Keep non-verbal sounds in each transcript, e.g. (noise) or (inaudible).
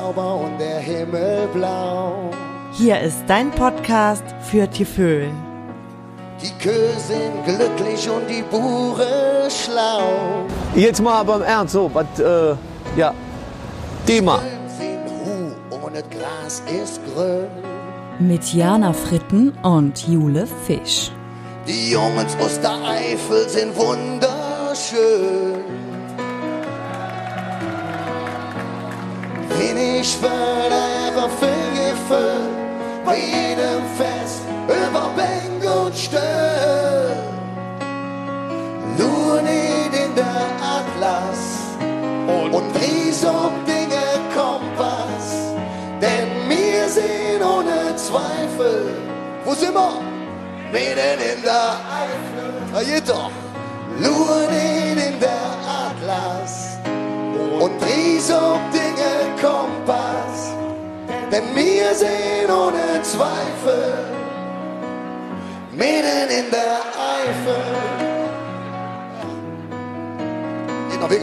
sauber und der Himmel blau. Hier ist dein Podcast für Tieföhl. Die Kühe sind glücklich und die Bure schlau. Jetzt mal aber im Ernst, so, was, äh, ja, Thema. Mit Jana Fritten und Jule Fisch. Die Jungs aus der Eifel sind wunderschön. Wenig Förder, viel Gefühl, bei jedem Fest über Bänk und Stöll. Nur nicht in der Atlas. Und? Ries ob Dinge Kompass, denn wir sind ohne Zweifel, wo sind wir? Mitten in der Eifel, na geht doch, nur nicht in der Atlas. Und Ries ob Dinge denn wir sind ohne Zweifel, mitten in der Eifel. Geht noch Weg.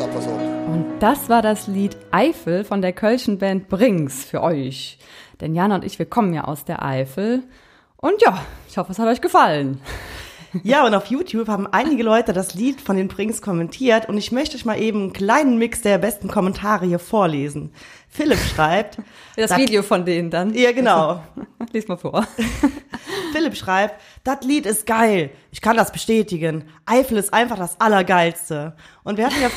Und das war das Lied Eifel von der Kölschen Band Brings für euch. Denn Jana und ich, wir kommen ja aus der Eifel. Und ja, ich hoffe, es hat euch gefallen. Ja, und auf YouTube haben einige Leute das Lied von den Brings kommentiert und ich möchte euch mal eben einen kleinen Mix der besten Kommentare hier vorlesen. Philipp schreibt. (laughs) Das "Das- Video von denen dann. Ja, genau. (laughs) Lies mal vor. (laughs) Philipp schreibt, das Lied ist geil. Ich kann das bestätigen. Eifel ist einfach das Allergeilste. Und wir hatten ja,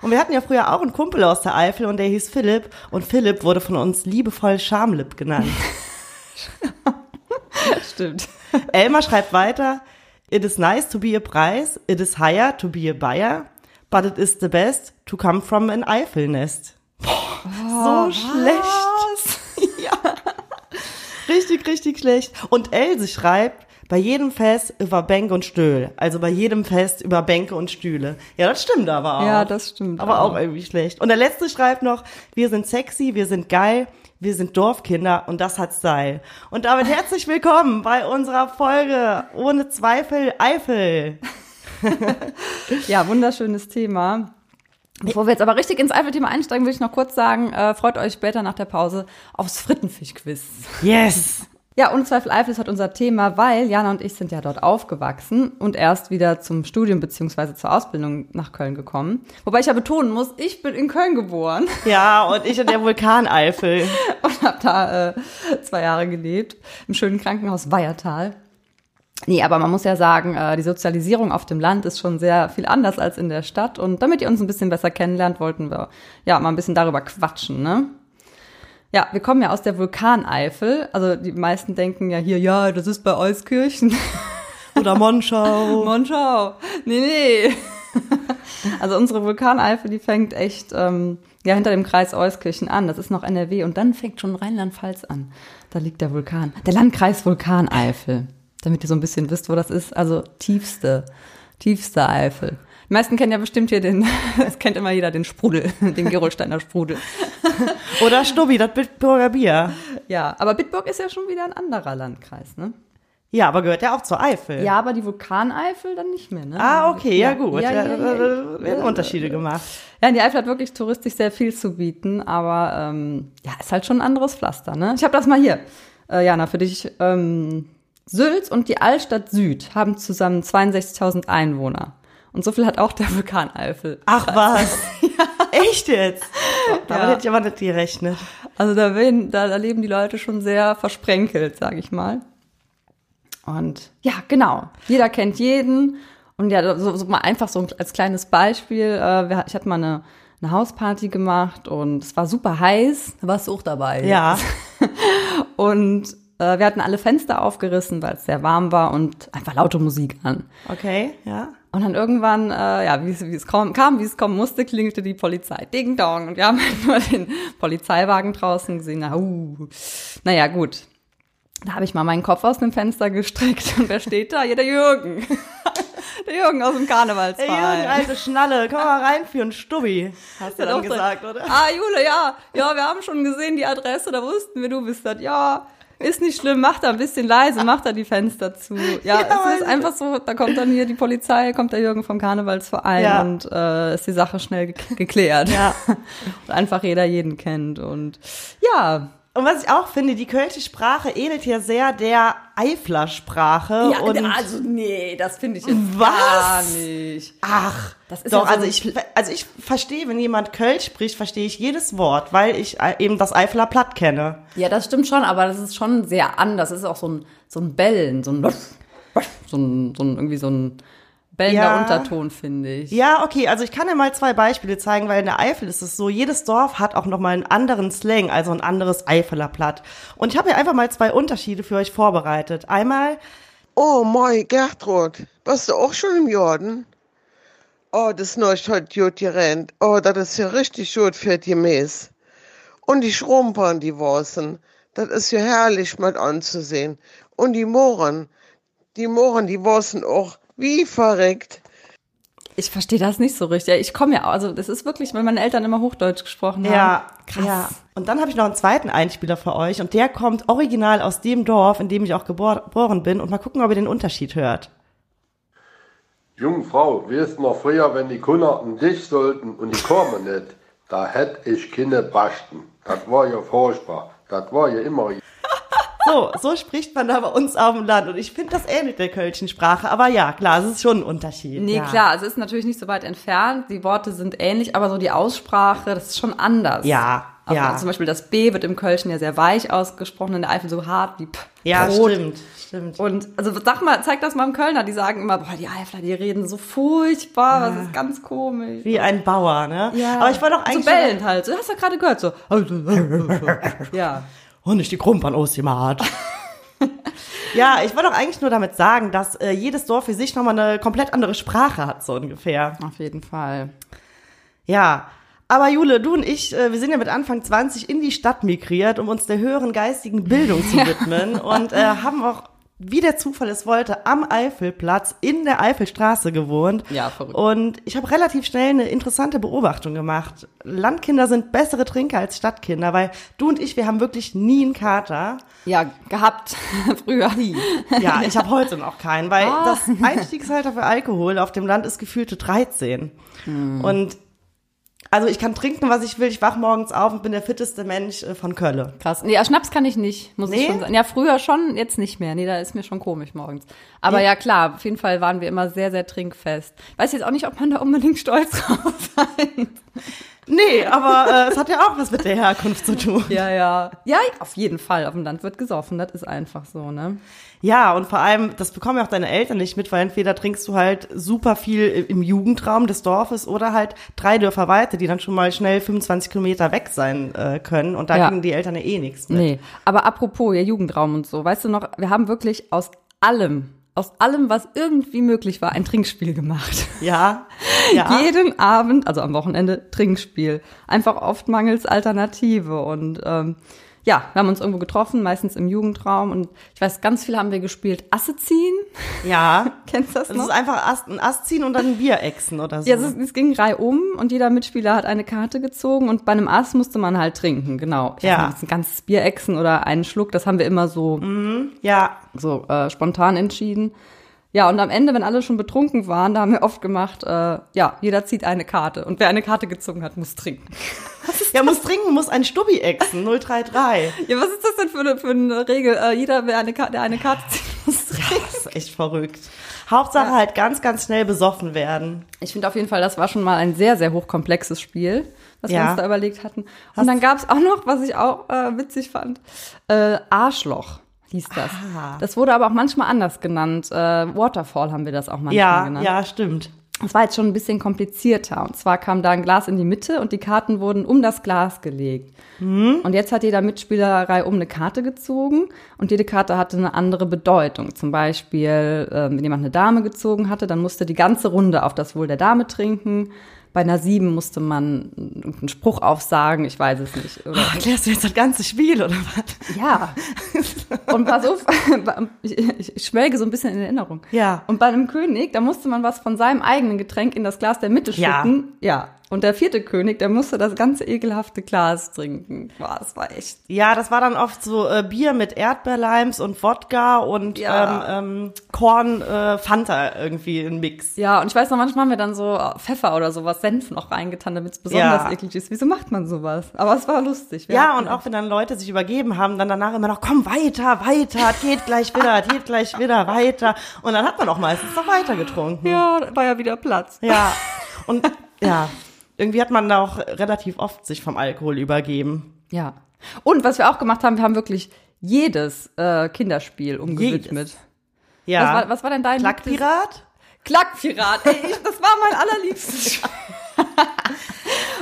und wir hatten ja früher auch einen Kumpel aus der Eifel und der hieß Philipp. Und Philipp wurde von uns liebevoll Schamlip genannt. Stimmt. (laughs) Elmar schreibt weiter, it is nice to be a prize, it is higher to be a buyer, but it is the best to come from an Eifelnest. so schlecht. (laughs) ja. Richtig, richtig schlecht. Und Else schreibt, bei jedem Fest über Bänke und Stühle. Also bei jedem Fest über Bänke und Stühle. Ja, das stimmt aber auch. Ja, das stimmt Aber auch. auch irgendwie schlecht. Und der letzte schreibt noch, wir sind sexy, wir sind geil, wir sind Dorfkinder und das hat Style. Und damit herzlich willkommen bei unserer Folge ohne Zweifel Eifel. (laughs) Ja, wunderschönes Thema. Bevor wir jetzt aber richtig ins Eifel-Thema einsteigen, will ich noch kurz sagen, äh, freut euch später nach der Pause aufs Frittenfisch-Quiz. Yes! (laughs) Ja, ohne Zweifel Eifel ist heute unser Thema, weil Jana und ich sind ja dort aufgewachsen und erst wieder zum Studium beziehungsweise zur Ausbildung nach Köln gekommen. Wobei ich ja betonen muss, ich bin in Köln geboren (laughs) Ja, und ich in der Vulkaneifel. (laughs) und habe da äh, zwei Jahre gelebt, im schönen Krankenhaus Weiertal. Nee, aber man muss ja sagen, äh, die Sozialisierung auf dem Land ist schon sehr viel anders als in der Stadt. Und damit ihr uns ein bisschen besser kennenlernt, wollten wir ja mal ein bisschen darüber quatschen, ne? Ja, wir kommen ja aus der Vulkaneifel. Also die meisten denken ja hier, ja, das ist bei Euskirchen. (laughs) Oder Monschau. (laughs) Monschau. Nee, nee. (laughs) Also unsere Vulkaneifel, die fängt echt ähm, ja hinter dem Kreis Euskirchen an. Das ist noch NRW und dann fängt schon Rheinland-Pfalz an. Da liegt der Vulkan. Der Landkreis Vulkaneifel. Damit ihr so ein bisschen wisst, wo das ist. Also tiefste, tiefste Eifel. Die meisten kennen ja bestimmt hier den, (laughs) es kennt immer jeder den Sprudel, den Gerolsteiner Sprudel. (laughs) Oder Stubbi, das Bitburger Bier. Ja, aber Bitburg ist ja schon wieder ein anderer Landkreis, ne? Ja, aber gehört ja auch zur Eifel. Ja, aber die Vulkaneifel dann nicht mehr, ne? Ah, okay, ja, gut. Ja, Ja, ja, ja, da- ja. werden Unterschiede gemacht. Ja, die Eifel hat wirklich touristisch sehr viel zu bieten, aber ähm, ja, ist halt schon ein anderes Pflaster, ne? Ich habe das mal hier, äh, Jana, für dich. Ähm, Sülz und die Altstadt Süd haben zusammen 62.000 Einwohner. Und so viel hat auch der Vulkaneifel. Ach was. (laughs) Echt jetzt? Damit Ja. hätte ich aber nicht gerechnet. Also da, werden, da, da leben die Leute schon sehr versprenkelt, sage ich mal. Und ja, genau. Jeder kennt jeden. Und ja, so, so mal einfach so als kleines Beispiel. Äh, ich hatte mal eine, eine Hausparty gemacht und es war super heiß. Da warst du auch dabei. Ja. (laughs) Und äh, wir hatten alle Fenster aufgerissen, weil es sehr warm war und einfach laute Musik an. Okay, ja. Und dann irgendwann, äh, ja, wie es, wie es kam, kam, wie es kommen musste, klingelte die Polizei. Ding dong. Und wir haben (laughs) halt nur den Polizeiwagen draußen gesehen. Na, uh. Naja, gut. Da habe ich mal meinen Kopf aus dem Fenster gestreckt. Und wer steht da? Ja, der Jürgen. (laughs) der Jürgen aus dem Ey, Karnevalsverein. Jürgen, alte Schnalle, komm mal rein für einen Stubbi. Hast du Ja, dann doch, gesagt, oder? Ah, Jule, ja. Ja, wir haben schon gesehen die Adresse, da wussten wir, du bist das. Ja, ist nicht schlimm, macht er ein bisschen leise, macht er die Fenster zu. Ja, es ist einfach so, da kommt dann hier die Polizei, kommt der Jürgen vom Karnevalsverein Ja. und äh, ist die Sache schnell ge geklärt. Ja. (laughs) Und einfach jeder jeden kennt und ja. Und was ich auch finde, die kölsche Sprache ähnelt hier sehr der Eifler Sprache. Ja, und also nee, das finde ich jetzt Was? gar nicht. Ach, Das ist doch, ja so also ich, also ich verstehe, wenn jemand Kölsch spricht, verstehe ich jedes Wort, weil ich äh, eben das Eifler Platt kenne. Ja, das stimmt schon, aber das ist schon sehr anders. Es ist auch so ein, so ein Bellen, so ein, (laughs) so ein, so ein irgendwie so ein bellender Ja. Unterton, finde ich. Ja, okay, also ich kann dir mal zwei Beispiele zeigen, weil in der Eifel ist es so, jedes Dorf hat auch nochmal einen anderen Slang, also ein anderes Eifeler Platt. Und ich habe hier einfach mal zwei Unterschiede für euch vorbereitet. Einmal, Oh, moi, Gertrud, warst du auch schon im Jordan? Oh, das Neues hat gut gerannt. Oh, das ist ja richtig gut für die Mäß. Und die Schrumpern, die Wassen, das ist ja herrlich mit anzusehen. Und die Mohren, die Mohren, die Wassen auch wie verreckt. Ich verstehe das nicht so richtig. Ich komme ja, also das ist wirklich, weil meine Eltern immer Hochdeutsch gesprochen haben. ja, krass. ja. Und dann habe ich noch einen zweiten Einspieler für euch und der kommt original aus dem Dorf, in dem ich auch gebor- geboren bin und mal gucken, ob ihr den Unterschied hört. Jungfrau, wie ist noch früher, wenn die Kunderten dich sollten und die kommen nicht? Da hätte ich keine Basten. Das war ja furchtbar. Das war ja immer. So, so spricht man da bei uns auf dem Land und ich finde, das ähnelt der kölschen Sprache, aber ja, klar, es ist schon ein Unterschied. Nee, ja. klar, es ist natürlich nicht so weit entfernt. Die Worte sind ähnlich, aber so die Aussprache, das ist schon anders. Ja, Also ja. Zum Beispiel das B wird im Kölschen ja sehr weich ausgesprochen, in der Eifel so hart wie P. Ja, Brot. stimmt, stimmt. Und also sag mal, zeig das mal im Kölner, die sagen immer, boah, die Eifler, die reden so furchtbar, das ist ganz komisch. Wie ein Bauer, ne? Aber ich wollte doch eigentlich. so bellend halt, so hast du gerade gehört, so. (laughs) ja. Oh, nicht die Krumpern ausgemacht. (laughs) ja, ich wollte doch eigentlich nur damit sagen, dass äh, jedes Dorf für sich nochmal eine komplett andere Sprache hat, so ungefähr. Auf jeden Fall. Ja. Aber Jule, du und ich, äh, wir sind ja mit Anfang 20 in die Stadt migriert, um uns der höheren geistigen Bildung zu (laughs) widmen und äh, haben auch, wie der Zufall es wollte, am Eifelplatz in der Eifelstraße gewohnt. Ja, verrückt. Und ich habe relativ schnell eine interessante Beobachtung gemacht. Landkinder sind bessere Trinker als Stadtkinder, weil du und ich, wir haben wirklich nie einen Kater. Ja, gehabt (laughs) früher. Ja, ich habe heute noch keinen, weil Ah. das Einstiegsalter für Alkohol auf dem Land ist gefühlte 13. Hm. Und also ich kann trinken, was ich will. Ich wach morgens auf und bin der fitteste Mensch äh, von Kölle. Krass. Nee, ja, Schnaps kann ich nicht, muss Nee? ich schon sagen. Ja, früher schon, jetzt nicht mehr. Nee, da ist mir schon komisch morgens. Aber ja, klar, auf jeden Fall waren wir immer sehr, sehr trinkfest. Weiß jetzt auch nicht, ob man da unbedingt stolz (laughs) drauf sein. Nee, aber äh, es hat ja auch was mit der Herkunft zu tun. Ja, ja. Ja, auf jeden Fall. Auf dem Land wird gesoffen, das ist einfach so, ne? Ja, und vor allem, das bekommen ja auch deine Eltern nicht mit, weil entweder trinkst du halt super viel im Jugendraum des Dorfes oder halt drei Dörfer weiter, die dann schon mal schnell 25 Kilometer weg sein äh, können. Und da Ja. kriegen die Eltern ja eh nichts mit. Nee. Aber apropos, ja, Jugendraum und so, weißt du noch, wir haben wirklich aus allem, aus allem, was irgendwie möglich war, ein Trinkspiel gemacht. Ja, (laughs) ja. Jeden Abend, also am Wochenende, Trinkspiel. Einfach oft mangels Alternative. Und ähm, ja, wir haben uns irgendwo getroffen, meistens im Jugendraum. Und ich weiß, ganz viel haben wir gespielt. Asse ziehen. ja. (laughs) Kennst du das Das noch? ist einfach Ast, ein Ast ziehen und dann ein Bier exen oder so. Ja, es, es ging reihum und jeder Mitspieler hat eine Karte gezogen und bei einem Ass musste man halt trinken, genau. Ich Ja. nicht, ein ganzes Bier exen oder einen Schluck, das haben wir immer so ja, so äh, spontan entschieden. Ja, und am Ende, wenn alle schon betrunken waren, da haben wir oft gemacht, äh, ja, jeder zieht eine Karte. Und wer eine Karte gezogen hat, muss trinken. (laughs) ja, muss trinken, muss ein Stubbi exen, 033. Ja, was ist das denn für eine, für eine Regel? Äh, jeder, wer eine, Ka- der eine Karte zieht, (laughs) muss trinken. Das ist echt verrückt. Hauptsache halt ganz, ganz schnell besoffen werden. Ich finde auf jeden Fall, das war schon mal ein sehr, sehr hochkomplexes Spiel, was wir Ja. uns da überlegt hatten. Und dann gab es auch noch, was ich auch äh, witzig fand, äh, Arschloch hieß das. Ah. Das wurde aber auch manchmal anders genannt. Äh, Waterfall haben wir das auch manchmal Ja, genannt. ja, stimmt. Das war jetzt schon ein bisschen komplizierter. Und zwar kam da ein Glas in die Mitte und die Karten wurden um das Glas gelegt. Und jetzt hat jeder Mitspielerei um eine Karte gezogen und jede Karte hatte eine andere Bedeutung. Zum Beispiel, ähm, wenn jemand eine Dame gezogen hatte, dann musste die ganze Runde auf das Wohl der Dame trinken. Bei einer Sieben musste man einen Spruch aufsagen, ich weiß es nicht. Oder Oh, erklärst du jetzt das ganze Spiel oder was? ja. Und pass (laughs) auf, ich, ich, schwelge so ein bisschen in Erinnerung. Ja. Und bei einem König, da musste man was von seinem eigenen Getränk in das Glas der Mitte Ja. schütten. Ja. Und der vierte König, der musste das ganze ekelhafte Glas trinken. Boah, das war echt. Ja, das war dann oft so äh, Bier mit Erdbeerleims und Wodka und Ja. ähm, ähm, Korn, äh, Fanta irgendwie ein Mix. Ja, und ich weiß noch, manchmal haben wir dann so Pfeffer oder sowas, Senf noch reingetan, damit es besonders Ja. eklig ist. Wieso macht man sowas? Aber es war lustig. Wir Ja, und auch wenn dann Leute sich übergeben haben, dann danach immer noch, komm weiter, weiter, geht gleich wieder, (laughs) geht gleich wieder, weiter. Und dann hat man auch meistens noch weiter getrunken. Ja, da war ja wieder Platz. Ja. Und ja, irgendwie hat man da auch relativ oft sich vom Alkohol übergeben. Ja. Und was wir auch gemacht haben, wir haben wirklich jedes äh, Kinderspiel umgewidmet. Ja. Was, war, was war denn dein Klackpirat? Klackpirat. Ey, ich, (laughs) das war mein allerliebstes. Spiel.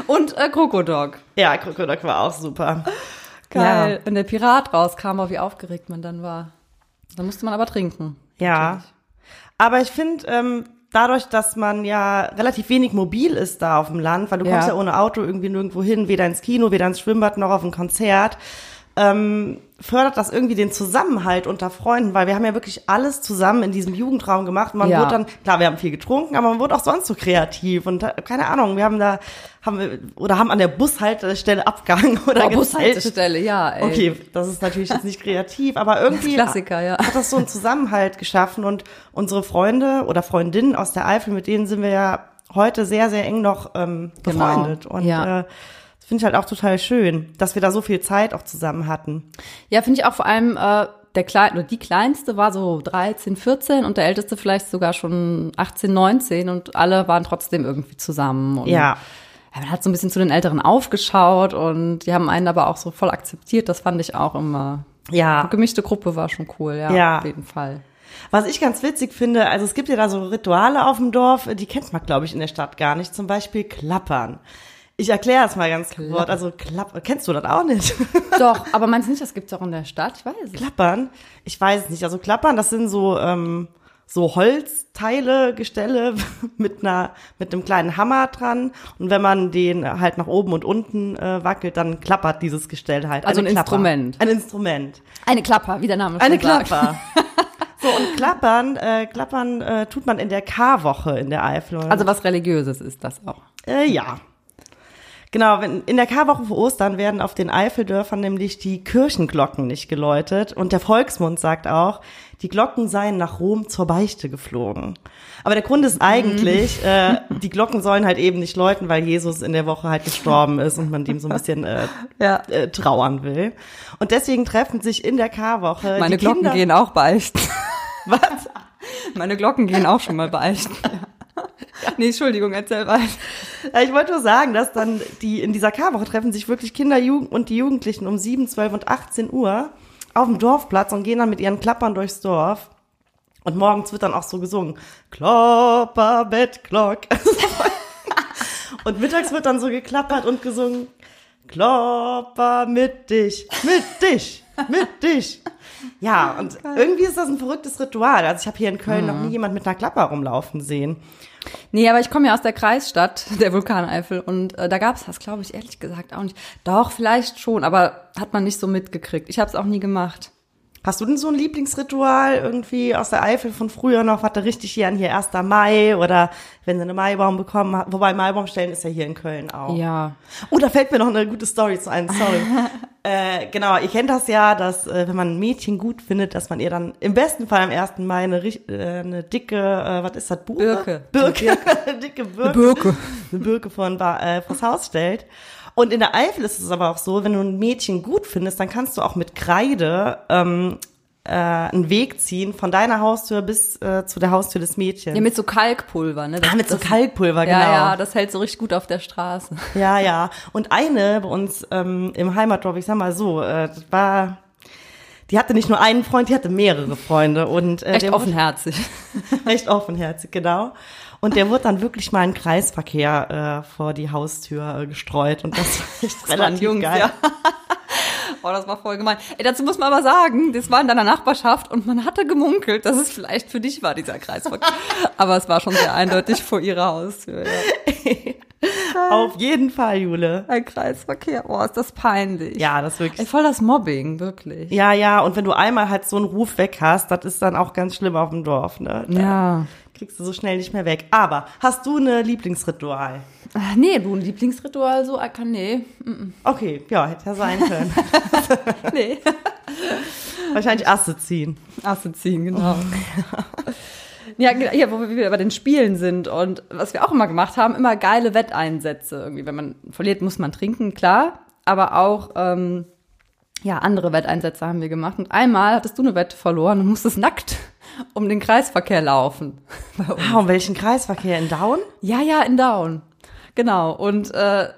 Und äh, Krokodok. Ja, Krokodok war auch super. Geil. Ja. Wenn der Pirat rauskam, war wie aufgeregt man dann war. Dann musste man aber trinken. Ja. Aber ich finde, ähm, dadurch, dass man ja relativ wenig mobil ist da auf dem Land, weil du kommst Ja. ja ohne Auto irgendwie nirgendwo hin, weder ins Kino, weder ins Schwimmbad noch auf ein Konzert, ähm, fördert das irgendwie den Zusammenhalt unter Freunden, weil wir haben ja wirklich alles zusammen in diesem Jugendraum gemacht. Und man Ja. wurde dann, klar, wir haben viel getrunken, aber man wurde auch sonst so kreativ und äh, keine Ahnung, wir haben da, haben wir, oder haben an der Bushaltestelle abgehangen (laughs) oder Oh. Bushaltestelle, ja. Ey. Okay, das ist natürlich jetzt nicht kreativ, aber irgendwie Klassiker, ja. hat das so einen Zusammenhalt geschaffen und unsere Freunde oder Freundinnen aus der Eifel, mit denen sind wir ja heute sehr, sehr eng noch ähm, Genau, befreundet. Und ja. äh, das finde ich halt auch total schön, dass wir da so viel Zeit auch zusammen hatten. Ja, finde ich auch vor allem, äh, der Klein oder die Kleinste war so 13, 14 und der Älteste vielleicht sogar schon 18, 19 und alle waren trotzdem irgendwie zusammen. Und Ja. Ja, man hat so ein bisschen zu den Älteren aufgeschaut und die haben einen aber auch so voll akzeptiert. Das fand ich auch immer. Ja. Eine gemischte Gruppe war schon cool, ja, Ja. auf jeden Fall. Was ich ganz witzig finde, also es gibt ja da so Rituale auf dem Dorf, die kennt man, glaube ich, in der Stadt gar nicht. Zum Beispiel Klappern. Ich erkläre es mal ganz kurz. Also Klapp kennst du das auch nicht? (laughs) Doch, aber meinst du nicht, das gibt's auch in der Stadt? Ich weiß es. Klappern? Ich weiß es nicht. Also Klappern, das sind so ähm, so Holzteile, Gestelle (laughs) mit einer mit einem kleinen Hammer dran und wenn man den halt nach oben und unten äh, wackelt, dann klappert dieses Gestell halt. Also Eine ein Klapper. Instrument. Ein Instrument. Eine Klapper, wie der Name Eine schon sagt. Klapper. (laughs) so und klappern, äh, klappern äh, tut man in der Karwoche in der Eifel. Also was Religiöses ist das auch. Äh, ja. Genau, wenn, in der Karwoche vor Ostern werden auf den Eifeldörfern nämlich die Kirchenglocken nicht geläutet und der Volksmund sagt auch, die Glocken seien nach Rom zur Beichte geflogen. Aber der Grund ist eigentlich, äh, die Glocken sollen halt eben nicht läuten, weil Jesus in der Woche halt gestorben ist und man dem so ein bisschen äh, (laughs) Ja. äh, trauern will. Und deswegen treffen sich in der Karwoche Meine Glocken Kinder, gehen auch beichten. (laughs) Was? Meine Glocken gehen auch schon mal beichten. (laughs) Nee, Entschuldigung, erzähl weiter. Ja, ich wollte nur sagen, dass dann die in dieser Karwoche treffen sich wirklich Kinder Jugend und die Jugendlichen um 7, 12 und 18 Uhr auf dem Dorfplatz und gehen dann mit ihren Klappern durchs Dorf. Und morgens wird dann auch so gesungen. Klopper, Bettklock. (laughs) und mittags wird dann so geklappert und gesungen. Klopper mit dich, mit dich, mit dich. Ja, und irgendwie ist das ein verrücktes Ritual. Also ich habe hier in Köln noch nie jemand mit einer Klapper rumlaufen sehen. Nee, aber ich komme ja aus der Kreisstadt, (laughs) der Vulkaneifel, und äh, da gab's das, glaube ich, ehrlich gesagt auch nicht. Doch, vielleicht schon, aber hat man nicht so mitgekriegt. Ich habe es auch nie gemacht. Hast du denn so ein Lieblingsritual irgendwie aus der Eifel von früher noch, was da richtig hier an hier 1. Mai oder wenn sie einen Maibaum bekommen hat? Wobei Maibaum stellen ist ja hier in Köln auch. Ja. Oh, da fällt mir noch eine gute Story zu ein, sorry. (laughs) äh, genau, ihr kennt das ja, dass äh, wenn man ein Mädchen gut findet, dass man ihr dann im besten Fall am 1. Mai eine, äh, eine dicke, äh, was ist das, Buche? Birke. Birke. eine (laughs) dicke Birke. Birke. Eine Birke von, äh, vors Haus stellt. Und in der Eifel ist es aber auch so, wenn du ein Mädchen gut findest, dann kannst du auch mit Kreide ähm, äh, einen Weg ziehen von deiner Haustür bis äh, zu der Haustür des Mädchens. Ja, mit so Kalkpulver, ne? Das, ah, mit so das- Kalkpulver, genau. Ja, ja, das hält so richtig gut auf der Straße. (laughs) Ja, ja. Und eine bei uns ähm, im Heimatdorf, ich sag mal so, äh, das war, die hatte nicht nur einen Freund, die hatte mehrere Freunde und äh, Echt der offenherzig. (laughs) Recht offenherzig, genau. Und der wurde dann wirklich mal in Kreisverkehr äh, vor die Haustür äh, gestreut und das war echt relativ Jungs, geil. ja. (laughs) Oh, das war voll gemein. Ey, dazu muss man aber sagen, das war in deiner Nachbarschaft und man hatte gemunkelt, dass es vielleicht für dich war, dieser Kreisverkehr. (laughs) aber es war schon sehr eindeutig vor ihrer Haustür. Ja. (laughs) Auf jeden Fall, Jule. Ein Kreisverkehr, oh, ist das peinlich. Ja, das ist Ey, wirklich. voll das Mobbing, wirklich. Ja, ja, und wenn du einmal halt so einen Ruf weg hast, das ist dann auch ganz schlimm auf dem Dorf, ne? Da- Ja. Kriegst du so schnell nicht mehr weg. Aber hast du eine Lieblingsritual? Ah, Nee, du, ein Lieblingsritual so, ah, kann, nee. Okay, ja, hätte ja sein können. (laughs) Nee. (laughs) Wahrscheinlich Asse ziehen. Asse ziehen, genau. (laughs) Ja, ja, wo wir wieder bei den Spielen sind und was wir auch immer gemacht haben, immer geile Wetteinsätze. Irgendwie, wenn man verliert, muss man trinken, klar. Aber auch, ähm, ja, andere Wetteinsätze haben wir gemacht. Und einmal hattest du eine Wette verloren und musstest nackt um den Kreisverkehr laufen. (laughs) Ah, um welchen Kreisverkehr in Down? Ja, ja, in Down. Genau. Und äh,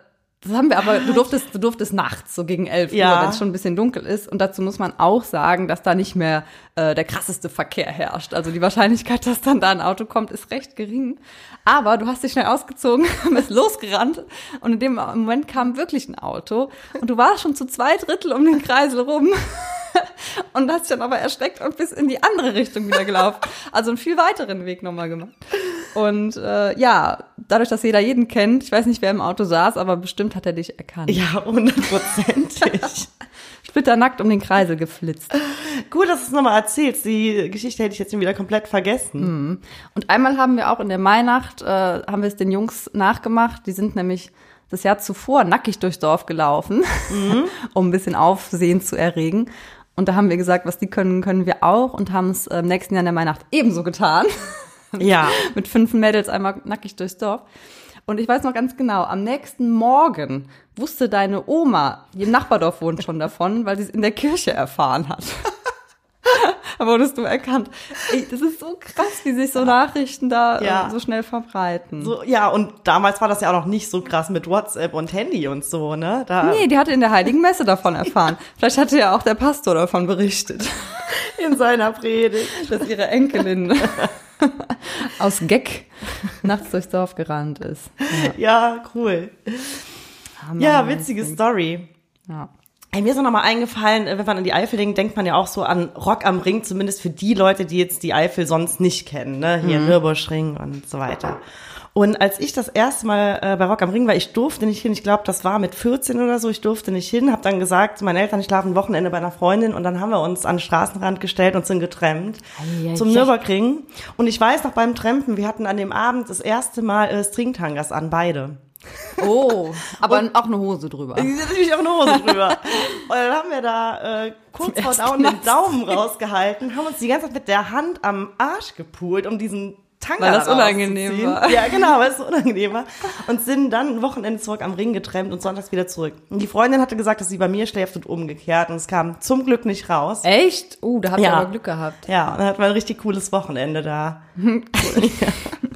das haben wir aber, du durftest, du durftest nachts, so gegen 11 Ja. Uhr, wenn es schon ein bisschen dunkel ist. Und dazu muss man auch sagen, dass da nicht mehr äh, der krasseste Verkehr herrscht. Also die Wahrscheinlichkeit, (laughs) dass dann da ein Auto kommt, ist recht gering. Aber du hast dich schnell ausgezogen, (laughs) bist losgerannt und in dem Moment kam wirklich ein Auto und du warst schon zu zwei Drittel um den Kreisel rum. Und hast dich dann aber erschreckt und bist in die andere Richtung wieder gelaufen. (laughs) Also einen viel weiteren Weg nochmal gemacht. Und äh, ja, dadurch, dass jeder jeden kennt, ich weiß nicht, wer im Auto saß, aber bestimmt hat er dich erkannt. Ja, hundertprozentig. (laughs) Splitternackt um den Kreisel geflitzt. Gut, dass du es nochmal erzählst. Die Geschichte hätte ich jetzt wieder komplett vergessen. Und einmal haben wir auch in der Mainacht, äh, haben wir es den Jungs nachgemacht. Die sind nämlich das Jahr zuvor nackig durchs Dorf gelaufen, (laughs) um ein bisschen Aufsehen zu erregen. Und da haben wir gesagt, was die können, können wir auch und haben es äh, im nächsten Jahr in der Mainacht ebenso getan. (laughs) Ja. mit fünf Mädels einmal nackig durchs Dorf. Und ich weiß noch ganz genau, am nächsten Morgen wusste deine Oma, die im Nachbardorf wohnt schon davon, weil sie es in der Kirche erfahren hat. (laughs) (laughs) wurdest du erkannt. Ey, das ist so krass, wie sich so Nachrichten da Ja. äh, so schnell verbreiten. So, ja, und damals war das ja auch noch nicht so krass mit WhatsApp und Handy und so, ne? Da, Nee, die hatte in der Heiligen Messe davon erfahren. (laughs) Vielleicht hatte ja auch der Pastor davon berichtet, (laughs) in seiner Predigt. dass ihre Enkelin aus Gag nachts durchs Dorf gerannt ist. Ja, cool. Hammer, Ja, witzige Story. Ja. Ey, mir ist noch mal eingefallen, äh, wenn man an die Eifel denkt, denkt man ja auch so an Rock am Ring, zumindest für die Leute, die jetzt die Eifel sonst nicht kennen, ne? Hier Nürburgring und so weiter. Und als ich das erste Mal äh, bei Rock am Ring war, ich durfte nicht hin, ich glaube, das war mit 14 oder so, ich durfte nicht hin, habe dann gesagt zu meinen Eltern, ich schlafe ein Wochenende bei einer Freundin und dann haben wir uns an den Straßenrand gestellt und sind getrennt Ei, ei, zum. Nürburgring. Und ich weiß noch beim Trampen, wir hatten an dem Abend das erste Mal äh, Stringtangas an, beide. Oh, aber auch eine Hose drüber. Natürlich auch eine Hose drüber. (laughs) Und dann haben wir da äh, kurz vor Down den. Daumen rausgehalten, haben uns die ganze Zeit mit der Hand am Arsch gepult, um diesen Tanga Weil das da unangenehm war. Ja, genau, weil es so unangenehm war. Und sind dann ein Wochenende zurück am Ring getrennt und sonntags wieder zurück. Und die Freundin hatte gesagt, dass sie bei mir schläft und umgekehrt. Und es kam zum Glück nicht raus. Echt? Uh, da habt ihr Ja. aber Glück gehabt. Ja, und dann hatten wir ein richtig cooles Wochenende da. Da (laughs)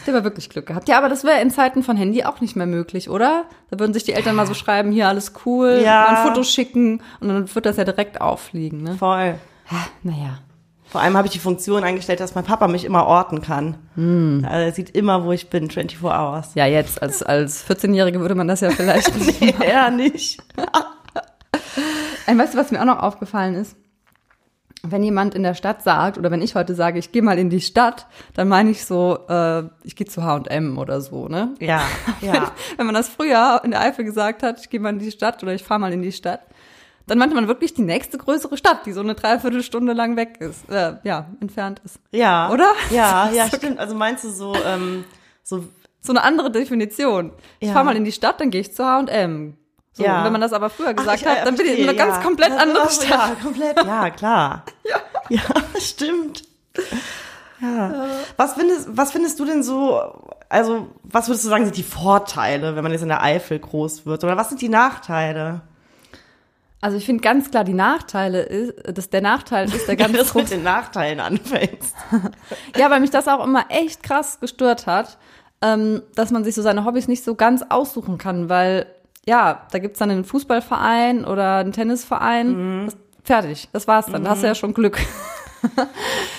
habt ihr aber wirklich Glück gehabt. Ja, aber das wäre in Zeiten von Handy auch nicht mehr möglich, oder? Da würden sich die Eltern mal so schreiben, hier alles cool, Ja. mal ein Foto schicken und dann wird das ja direkt auffliegen, ne? Voll. Naja. Vor allem habe ich die Funktion eingestellt, dass mein Papa mich immer orten kann. Hm. Also er sieht immer, wo ich bin, 24 Hours. Ja, jetzt als, als 14-Jährige würde man das ja (laughs) vielleicht nicht. Er nicht. (laughs) Ey, weißt du, was mir auch noch aufgefallen ist? Wenn jemand in der Stadt sagt, oder wenn ich heute sage, ich gehe mal in die Stadt, dann meine ich so, äh, ich gehe zu H&M oder so, ne? Ja, (laughs) ja. Wenn man das früher in der Eifel gesagt hat, ich gehe mal in die Stadt oder ich fahre mal in die Stadt, dann meinte man wirklich die nächste größere Stadt, die so eine Dreiviertelstunde lang weg ist, äh, ja, entfernt ist. Ja. Oder? Ja, (laughs) ja, stimmt. Also meinst du so, ähm, so, So eine andere Definition. Ich Ja. fahre mal in die Stadt, dann gehe ich zu H&M. So, Ja. und wenn man das aber früher gesagt Ach, ich, äh, hat, dann bin ich in eine verstehe, ganz ja. komplett Das andere war so, Stadt. Ja, komplett, ja, klar. (laughs) Ja, ja stimmt. Ja. Was findest, was findest du denn so, also, was würdest du sagen, sind die Vorteile, wenn man jetzt in der Eifel groß wird? Oder was sind die Nachteile? Also ich finde ganz klar, die Nachteile ist, dass der Nachteil ist der (laughs) Wenn ganz du mit den Nachteilen anfängst. (laughs) Ja, weil mich das auch immer echt krass gestört hat, ähm, dass man sich so seine Hobbys nicht so ganz aussuchen kann, weil ja, da gibt's dann einen Fußballverein oder einen Tennisverein. Das, fertig, das war's dann. Da hast du ja schon Glück. Es wird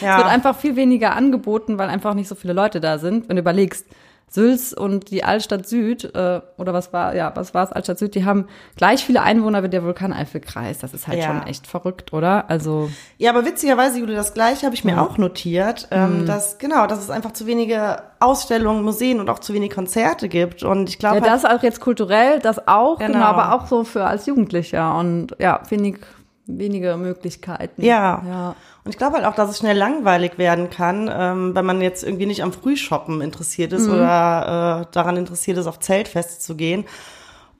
Ja. einfach viel weniger angeboten, weil einfach nicht so viele Leute da sind. Wenn du überlegst, Sülz und die Altstadt Süd, äh, oder was war, ja, was war es, Altstadt Süd, die haben gleich viele Einwohner wie der Vulkaneifelkreis. Das ist halt Ja. schon echt verrückt, oder? Also, Ja, aber witzigerweise, Jule, das gleiche habe ich mir auch notiert, ähm, Mhm. dass, genau, dass es einfach zu wenige Ausstellungen, Museen und auch zu wenig Konzerte gibt. Und ich glaube, Ja, halt, das auch jetzt kulturell, das auch, genau. Genau. aber auch so für als Jugendlicher und ja, wenig, wenige Möglichkeiten. Ja. Ja. Und ich glaube halt auch, dass es schnell langweilig werden kann, ähm, wenn man jetzt irgendwie nicht am Frühshoppen interessiert ist oder äh, daran interessiert ist, auf Zeltfeste zu gehen.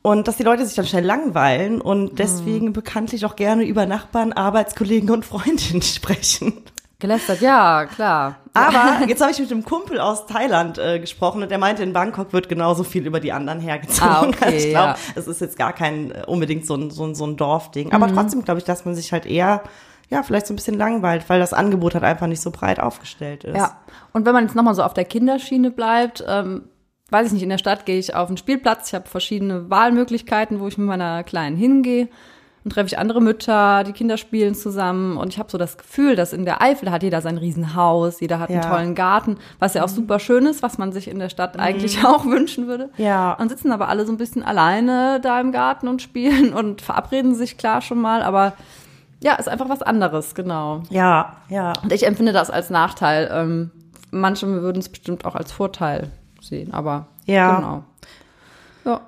Und dass die Leute sich dann schnell langweilen und deswegen bekanntlich auch gerne über Nachbarn, Arbeitskollegen und Freundinnen (laughs) sprechen. Gelästert, ja, klar. Aber (laughs) jetzt habe ich mit einem Kumpel aus Thailand äh, gesprochen und der meinte, in Bangkok wird genauso viel über die anderen hergezogen. Ah, (laughs) okay, also ich glaube, ja. es ist jetzt gar kein äh, unbedingt so ein, so ein, so ein Dorfding. Aber Mhm. trotzdem glaube ich, dass man sich halt eher, ja, vielleicht so ein bisschen langweilt, weil das Angebot halt einfach nicht so breit aufgestellt ist. Ja. Und wenn man jetzt nochmal so auf der Kinderschiene bleibt, ähm, weiß ich nicht, in der Stadt gehe ich auf den Spielplatz, ich habe verschiedene Wahlmöglichkeiten, wo ich mit meiner Kleinen hingehe. Und treffe ich andere Mütter, die Kinder spielen zusammen. Und ich habe so das Gefühl, dass in der Eifel hat jeder sein Riesenhaus, jeder hat einen Ja. tollen Garten, was ja auch super schön ist, was man sich in der Stadt eigentlich (laughs) auch wünschen würde. Ja. Und sitzen aber alle so ein bisschen alleine da im Garten und spielen und verabreden sich klar schon mal. Aber ja, ist einfach was anderes, genau. Ja, ja. Und ich empfinde das als Nachteil. Ähm, manche würden es bestimmt auch als Vorteil sehen, aber Ja. genau. Ja.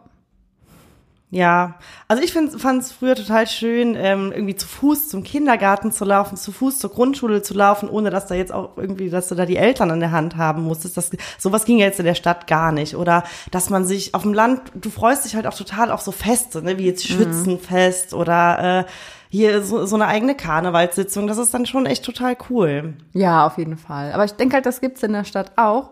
Ja, also ich fand es früher total schön, ähm, irgendwie zu Fuß zum Kindergarten zu laufen, zu Fuß zur Grundschule zu laufen, ohne dass da jetzt auch irgendwie, dass du da die Eltern an der Hand haben musstest. Das, sowas ging ja jetzt in der Stadt gar nicht. Oder dass man sich auf dem Land, du freust dich halt auch total auf so Feste, ne, wie jetzt Schützenfest oder äh, hier so, so eine eigene Karnevalssitzung. Das ist dann schon echt total cool. ja, auf jeden Fall. Aber ich denke halt, das gibt's in der Stadt auch.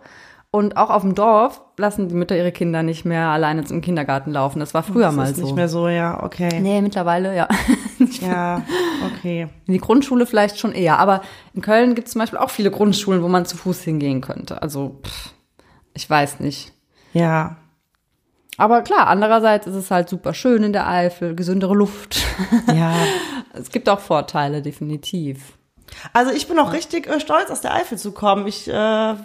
Und auch auf dem Dorf lassen die Mütter ihre Kinder nicht mehr alleine zum Kindergarten laufen. Das war früher das mal ist so. nicht mehr so, ja, okay. Nee, mittlerweile, ja. (laughs) Ja, okay. In die Grundschule vielleicht schon eher. Aber in Köln gibt es zum Beispiel auch viele Grundschulen, wo man zu Fuß hingehen könnte. Also, pff, ich weiß nicht. Ja. Aber klar, andererseits ist es halt super schön in der Eifel, gesündere Luft. (laughs) Ja. es gibt auch Vorteile, definitiv. Also ich bin auch richtig äh, stolz, aus der Eifel zu kommen. Ich äh, ja.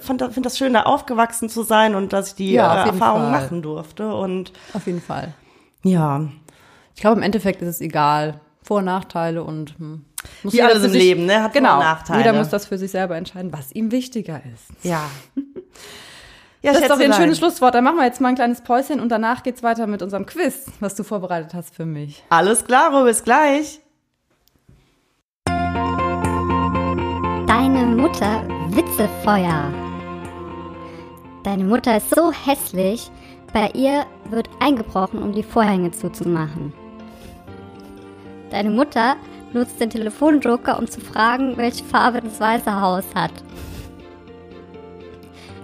finde find das schön, da aufgewachsen zu sein und dass ich die Ja, äh, Erfahrung Fall. machen durfte. Und Auf jeden Fall. ja, Ich glaube, im Endeffekt ist es egal. Vor- und Nachteile und hm, muss Wie jeder alles im Leben, ne? Hat Vor- genau. und Nachteile. Jeder muss das für sich selber entscheiden, was ihm wichtiger ist. ja. (laughs) Ja, Das ist doch ein schönes Schlusswort. Dann machen wir jetzt mal ein kleines Päuschen und danach geht's weiter mit unserem Quiz, was du vorbereitet hast für mich. Alles klar, Ruhe, bis gleich. Deine Mutter Witzefeuer. Deine Mutter ist so hässlich, bei ihr wird eingebrochen, um die Vorhänge zuzumachen. Deine Mutter nutzt den Telefonjoker, um zu fragen, welche Farbe das Weiße Haus hat.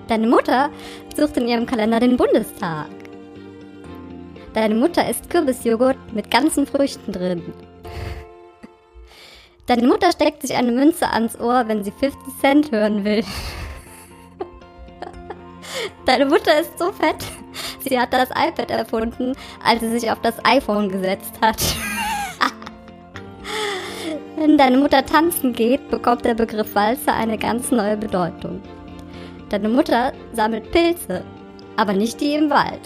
Deine Mutter sucht in ihrem Kalender den Bundestag. Deine Mutter isst Kürbisjoghurt mit ganzen Früchten drin. Deine Mutter steckt sich eine Münze ans Ohr, wenn sie 50 Cent hören will. Deine Mutter ist so fett, sie hat das iPad erfunden, als sie sich auf das iPhone gesetzt hat. Wenn deine Mutter tanzen geht, bekommt der Begriff Walzer eine ganz neue Bedeutung. Deine Mutter sammelt Pilze, aber nicht die im Wald.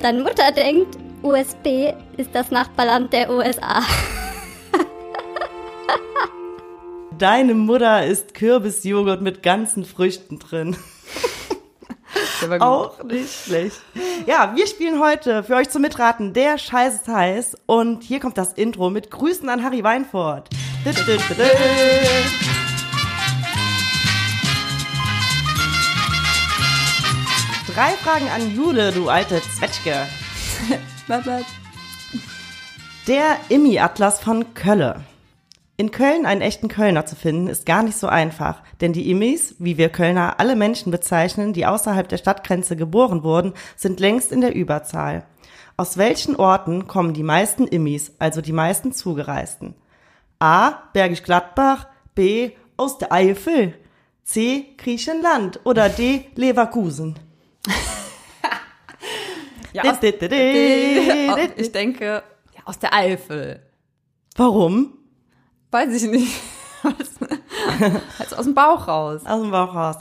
Deine Mutter denkt, USB ist das Nachbarland der USA. (laughs) Deine Mutter isst Kürbisjoghurt mit ganzen Früchten drin. (laughs) Auch nicht schlecht. Ja, wir spielen heute für euch zum Mitraten Der Scheiß ist heiß. Und hier kommt das Intro mit Grüßen an Harry Weinfurt. Dü, dü, dü, Drei Fragen an Jule, du alte Zwetschge. (laughs) Der Immi-Atlas von Kölle. In Köln einen echten Kölner zu finden, ist gar nicht so einfach, denn die Immis, wie wir Kölner alle Menschen bezeichnen, die außerhalb der Stadtgrenze geboren wurden, sind längst in der Überzahl. Aus welchen Orten kommen die meisten Immis, also die meisten Zugereisten? A. Bergisch Gladbach, B. Aus der Eifel, C. Griechenland oder D. Leverkusen. Ja, aus, ich denke, ja, aus der Eifel. Warum? Weiß ich nicht. (laughs) also aus dem Bauch raus. Aus dem Bauch raus.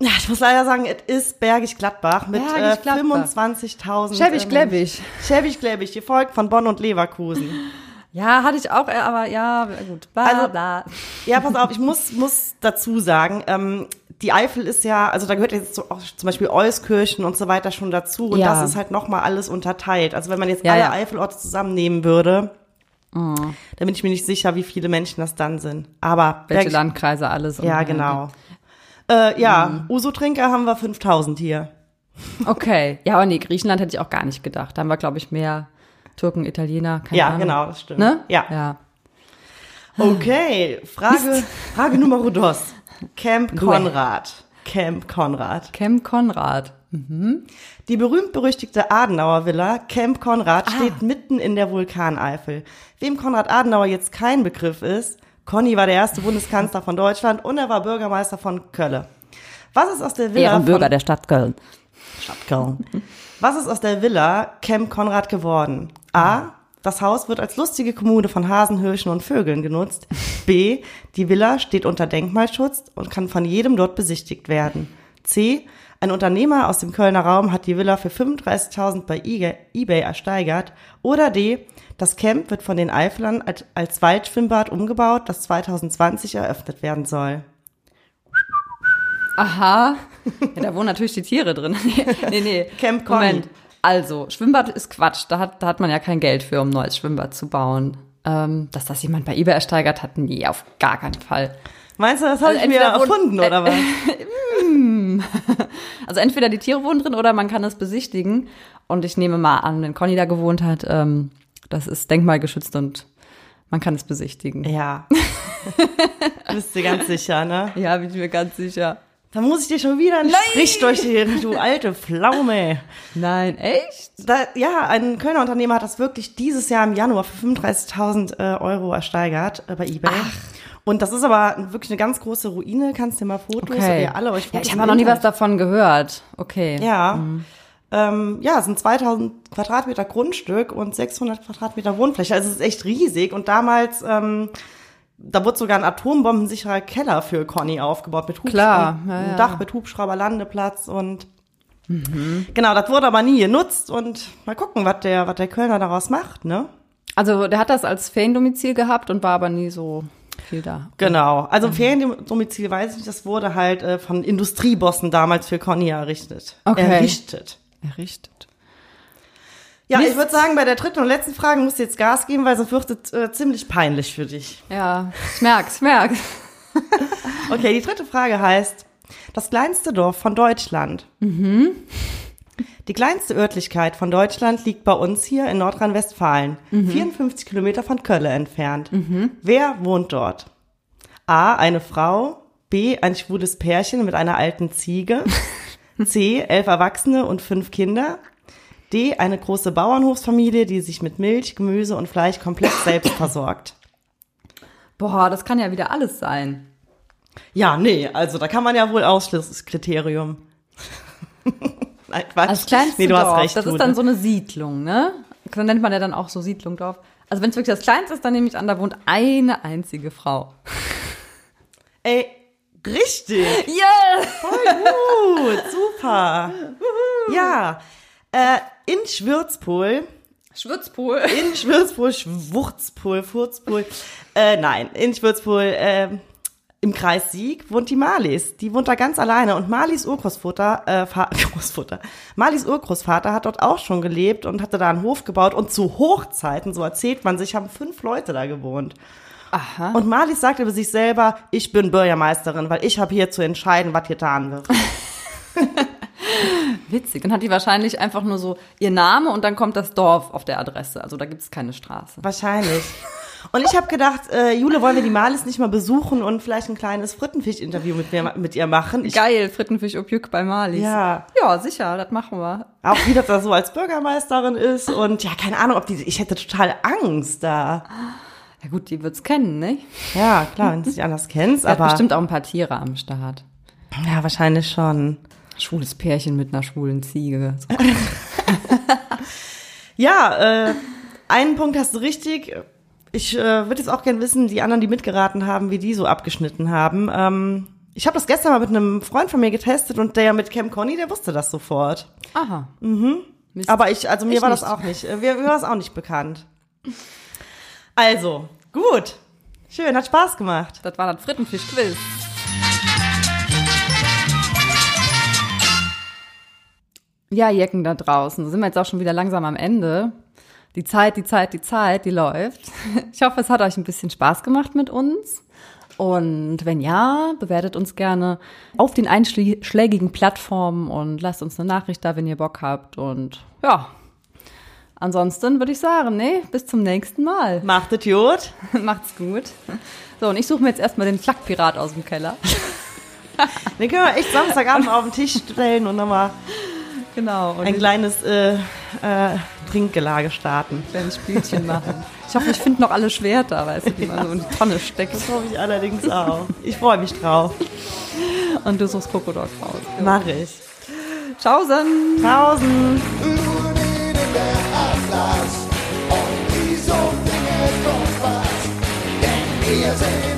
Ja, ich muss leider sagen, es ist Bergisch Gladbach mit äh, Gladbach. 25.000. Schäbig ähm, gläbig. Schäbig gläbig, gefolgt von Bonn und Leverkusen. (laughs) Ja, hatte ich auch, äh, aber ja, gut. Bla, Also- bla. Ja, pass auf, ich muss, muss dazu sagen, ähm, die Eifel ist ja, also da gehört jetzt so auch zum Beispiel Euskirchen und so weiter schon dazu. Und Ja. das ist halt nochmal alles unterteilt. Also wenn man jetzt Ja, alle ja. Eifelorte zusammennehmen würde, dann bin ich mir nicht sicher, wie viele Menschen das dann sind. Aber Welche Berg- Landkreise alles. Ja, genau. Äh, ja, Mhm. Uso-Trinker haben wir 5000 hier. Okay. Ja, aber nee, Griechenland hätte ich auch gar nicht gedacht. Da haben wir, glaube ich, mehr Türken, Italiener, keine Ja, Ahnung. genau, das stimmt. Ne? Ja. Ja. Okay, Frage, Frage Nummer dos. Camp. Konrad. Camp Konrad. Camp Konrad. Die berühmt-berüchtigte Adenauer Villa Camp Konrad Ah. steht mitten in der Vulkaneifel. Wem Konrad Adenauer jetzt kein Begriff ist, Conny war der erste Bundeskanzler von Deutschland und er war Bürgermeister von Kölle. Was ist aus der Villa Ehrenbürger von der Stadt Köln. Stadt Köln. Was ist aus der Villa Camp Konrad geworden? A. Das Haus wird als lustige Kommune von Hasen, Hirschen und Vögeln genutzt. B. Die Villa steht unter Denkmalschutz und kann von jedem dort besichtigt werden. C. Ein Unternehmer aus dem Kölner Raum hat die Villa für 35.000 bei eBay ersteigert. Oder D. Das Camp wird von den Eifelern als, Waldschwimmbad umgebaut, das 2020 eröffnet werden soll. Aha. Ja, da wohnen natürlich die Tiere drin. nee, (laughs) nee, nee. Camp Conny. Moment. Also, Schwimmbad ist Quatsch. Da hat, da hat man ja kein Geld für, um ein neues Schwimmbad zu bauen. Ähm, dass das jemand bei eBay ersteigert hat, nee, auf gar keinen Fall. Meinst du, das habe Also ich mir erfunden, oder was? (laughs) Also entweder die Tiere wohnen drin oder man kann es besichtigen. Und ich nehme mal an, wenn Conny da gewohnt hat, ähm, das ist denkmalgeschützt und man kann es besichtigen. Ja. (laughs) Bist du ganz sicher, ne? Ja, bin ich mir ganz sicher. Da muss ich dir schon wieder einen Strich durch die, du alte Pflaume. Nein, echt? Da, ja, ein Kölner Unternehmer hat das wirklich dieses Jahr im Januar für 35.000 äh, Euro ersteigert äh, bei eBay. Und das ist aber wirklich eine ganz große Ruine. Kannst dir mal Fotos, Okay. ihr alle euch Ja, ich habe noch nie was davon gehört. Okay. Ja. Ähm, ja, es sind 2000 Quadratmeter Grundstück und 600 Quadratmeter Wohnfläche. Also es ist echt riesig. Und damals, ähm, da wurde sogar ein atombombensicherer Keller für Conny aufgebaut mit Hubschrauber, ja, ja. Dach mit Hubschrauberlandeplatz und genau, das wurde aber nie genutzt und mal gucken, was der, was der Kölner daraus macht, ne? Also der hat das als Feriendomizil gehabt und war aber nie so viel da. Genau. Also ein Feriendomizil weiß ich nicht, das wurde halt äh, von Industriebossen damals für Conny errichtet. Okay. Errichtet. Errichtet. Ja, Mist. ich würde sagen, bei der dritten und letzten Frage musst du jetzt Gas geben, weil sonst wird es äh, ziemlich peinlich für dich. Ja, ich merk's, ich merk's. (laughs) Okay, die dritte Frage heißt, das kleinste Dorf von Deutschland. Die kleinste Örtlichkeit von Deutschland liegt bei uns hier in Nordrhein-Westfalen, 54 Kilometer von Kölle entfernt. Wer wohnt dort? A, eine Frau, B, ein schwules Pärchen mit einer alten Ziege, (laughs) C, elf Erwachsene und fünf Kinder, D, eine große Bauernhofsfamilie, die sich mit Milch, Gemüse und Fleisch komplett (coughs) selbst versorgt. Boah, das kann ja wieder alles sein. Ja, nee, also da kann man ja wohl Ausschlusskriterium. (laughs) Nein, Quatsch. Als kleinste nee, du Dorf, hast recht. das du, ist dann ne? so eine Siedlung, ne? Das nennt man ja dann auch so Siedlungdorf. Also wenn es wirklich das kleinste ist, dann nehme ich an, da wohnt eine einzige Frau. (laughs) Ey, richtig. Yeah! Gut, super. (laughs) Ja, äh, in Schwürzpohl, Schwürzpol. in Schwürzpohl, Schwurzpohl, Furzpohl, äh, nein, in Schwürzpohl, äh, im Kreis Sieg wohnt die Marlies. Die wohnt da ganz alleine und Marlies Urgroßvater, äh, (laughs) Großvater, Marlies Urgroßvater hat dort auch schon gelebt und hatte da einen Hof gebaut und zu Hochzeiten, so erzählt man sich, haben fünf Leute da gewohnt. Aha. Und Marlies sagte über sich selber, ich bin Bürgermeisterin, weil ich habe hier zu entscheiden, was getan wird. (laughs) Witzig. Dann hat die wahrscheinlich einfach nur so ihr Name und dann kommt das Dorf auf der Adresse. Also da gibt es keine Straße. Wahrscheinlich. Und ich habe gedacht, äh, Jule, wollen wir die Marlies nicht mal besuchen und vielleicht ein kleines Frittenfisch-Interview mit, mir, mit ihr machen? Ich, Geil, Frittenfisch Opjuk bei Marlies. Ja. Ja, sicher, das machen wir. auch wie das da so als Bürgermeisterin ist und ja, keine Ahnung, ob die, ich hätte total Angst da. Ja gut, die wird's kennen, ne? Ja, klar, wenn du es nicht anders kennst, (laughs) Die hat aber bestimmt auch ein paar Tiere am Start. ja, wahrscheinlich schon. Schwules Pärchen mit einer schwulen Ziege. So. (laughs) Ja, äh, einen Punkt hast du richtig. Ich äh, würde jetzt auch gern wissen, die anderen, die mitgeraten haben, wie die so abgeschnitten haben. Ähm, ich habe das gestern mal mit einem Freund von mir getestet und der mit Cam Conny, der wusste das sofort. Aha. Mist. Aber ich, also mir Ich war das nicht. auch nicht, äh, mir, mir war das auch nicht bekannt. Also, gut. Schön, hat Spaß gemacht. Das war das Frittenfisch-Quiz. Ja, Jecken da draußen. Da sind wir jetzt auch schon wieder langsam am Ende. Die Zeit, die Zeit, die Zeit, die läuft. (laughs) Ich hoffe, es hat euch ein bisschen Spaß gemacht mit uns. Und wenn ja, bewertet uns gerne auf den einschlägigen Plattformen und lasst uns eine Nachricht da, wenn ihr Bock habt. Und ja, ansonsten würde ich sagen, nee, bis zum nächsten Mal. Macht es gut. (laughs) Macht's gut. So, und ich suche mir jetzt erstmal den Flakpirat aus dem Keller. (laughs) Den können wir echt Samstagabend auf den Tisch stellen und nochmal Genau. Und ein kleines äh, äh, Trinkgelage starten. ein kleines Spielchen machen. Ich hoffe, ich finde noch alle Schwerter, weißt du, die man so in die Tonne steckt. Das hoffe ich allerdings auch. Ich freue mich drauf. Und du suchst Kokodok raus. Mach ich. Tschaußen! Pausen. Nur